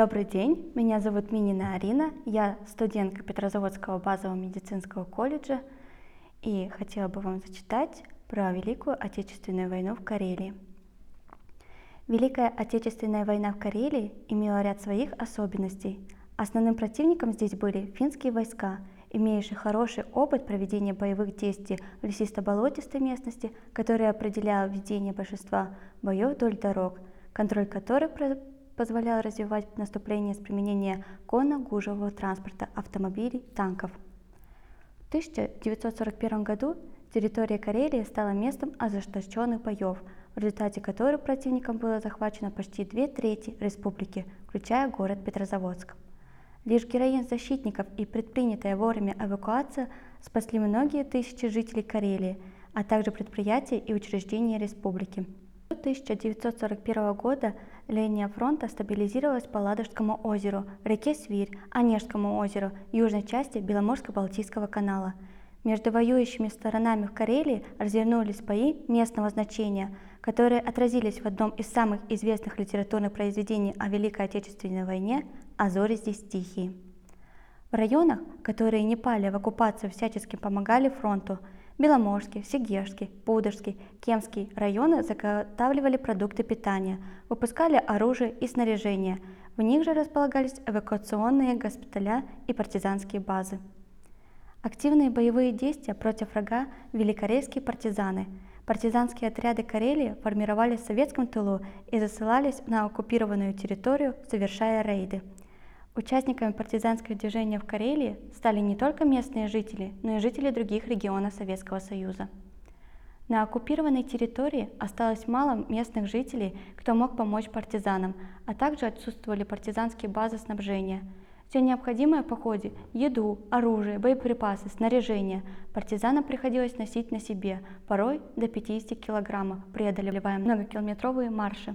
Добрый день, меня зовут Минина Арина, я студентка Петрозаводского базового медицинского колледжа и хотела бы вам зачитать про Великую Отечественную войну в Карелии. Великая Отечественная война в Карелии имела ряд своих особенностей. Основным противником здесь были финские войска, имеющие хороший опыт проведения боевых действий в лесисто-болотистой местности, который определял ведение большинства боев вдоль дорог, контроль которых позволял развивать наступление с применением конно-гужевого транспорта, автомобилей, танков. В 1941 году территория Карелии стала местом ожесточенных боев, в результате которых противником было захвачено почти две трети республики, включая город Петрозаводск. Лишь героин защитников и предпринятая вовремя эвакуация спасли многие тысячи жителей Карелии, а также предприятия и учреждения республики. 1941 года линия фронта стабилизировалась по Ладожскому озеру, реке Свирь, Онежскому озеру, южной части Беломорско-Балтийского канала. Между воюющими сторонами в Карелии развернулись бои местного значения, которые отразились в одном из самых известных литературных произведений о Великой Отечественной войне «А зори здесь тихие». В районах, которые не пали в оккупацию, всячески помогали фронту – Беломорский, Сегежский, Пудожский, Кемский районы заготавливали продукты питания, выпускали оружие и снаряжение. В них же располагались эвакуационные госпиталя и партизанские базы. Активные боевые действия против врага вели карельские партизаны. Партизанские отряды Карелии формировались в советском тылу и засылались на оккупированную территорию, совершая рейды. Участниками партизанского движения в Карелии стали не только местные жители, но и жители других регионов Советского Союза. На оккупированной территории осталось мало местных жителей, кто мог помочь партизанам, а также отсутствовали партизанские базы снабжения. Все необходимое в походе – еду, оружие, боеприпасы, снаряжение – партизанам приходилось носить на себе, порой до 50 килограммов, преодолевая многокилометровые марши.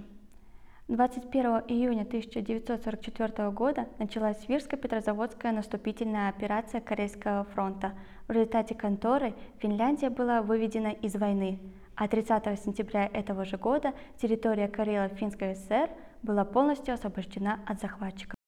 21 июня 1944 года началась Свирско-Петрозаводская наступительная операция Корейского фронта, в результате которой Финляндия была выведена из войны, а 30 сентября этого же года территория Карело-Финской ССР была полностью освобождена от захватчиков.